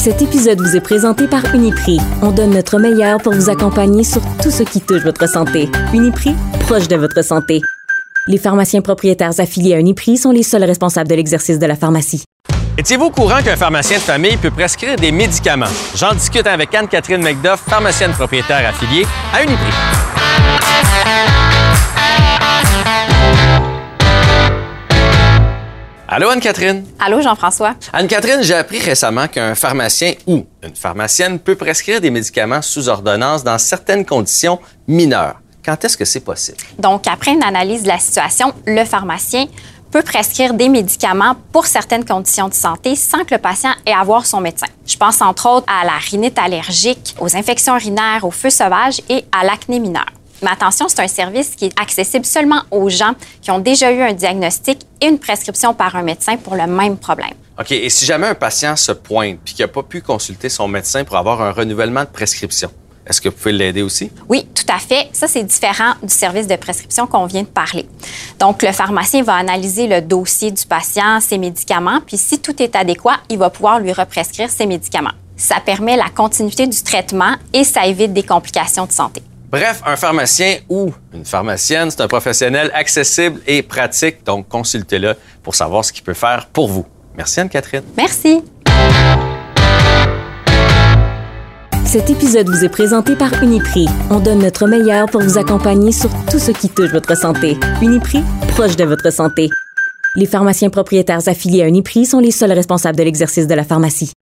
Cet épisode vous est présenté par Uniprix. On donne notre meilleur pour vous accompagner sur tout ce qui touche votre santé. Uniprix, proche de votre santé. Les pharmaciens propriétaires affiliés à Uniprix sont les seuls responsables de l'exercice de la pharmacie. Étiez-vous au courant qu'un pharmacien de famille peut prescrire des médicaments? J'en discute avec Anne-Catherine McDuff, pharmacienne propriétaire affiliée à Uniprix. Allô Anne-Catherine? Allô, Jean-François? Anne-Catherine, j'ai appris récemment qu'un pharmacien ou une pharmacienne peut prescrire des médicaments sous ordonnance dans certaines conditions mineures. Quand est-ce que c'est possible? Donc, après une analyse de la situation, le pharmacien peut prescrire des médicaments pour certaines conditions de santé sans que le patient ait à voir son médecin. Je pense entre autres à la rhinite allergique, aux infections urinaires, au feu sauvage et à l'acné mineur. Mais attention, c'est un service qui est accessible seulement aux gens qui ont déjà eu un diagnostic et une prescription par un médecin pour le même problème. OK, et si jamais un patient se pointe puis qu'il n'a pas pu consulter son médecin pour avoir un renouvellement de prescription, est-ce que vous pouvez l'aider aussi? Oui, tout à fait. Ça, c'est différent du service de prescription qu'on vient de parler. Donc, le pharmacien va analyser le dossier du patient, ses médicaments, puis si tout est adéquat, il va pouvoir lui represcrire ses médicaments. Ça permet la continuité du traitement et ça évite des complications de santé. Bref, un pharmacien ou une pharmacienne, c'est un professionnel accessible et pratique, donc consultez-le pour savoir ce qu'il peut faire pour vous. Merci Anne-Catherine. Merci. Cet épisode vous est présenté par Uniprix. On donne notre meilleur pour vous accompagner sur tout ce qui touche votre santé. Uniprix, proche de votre santé. Les pharmaciens propriétaires affiliés à Uniprix sont les seuls responsables de l'exercice de la pharmacie.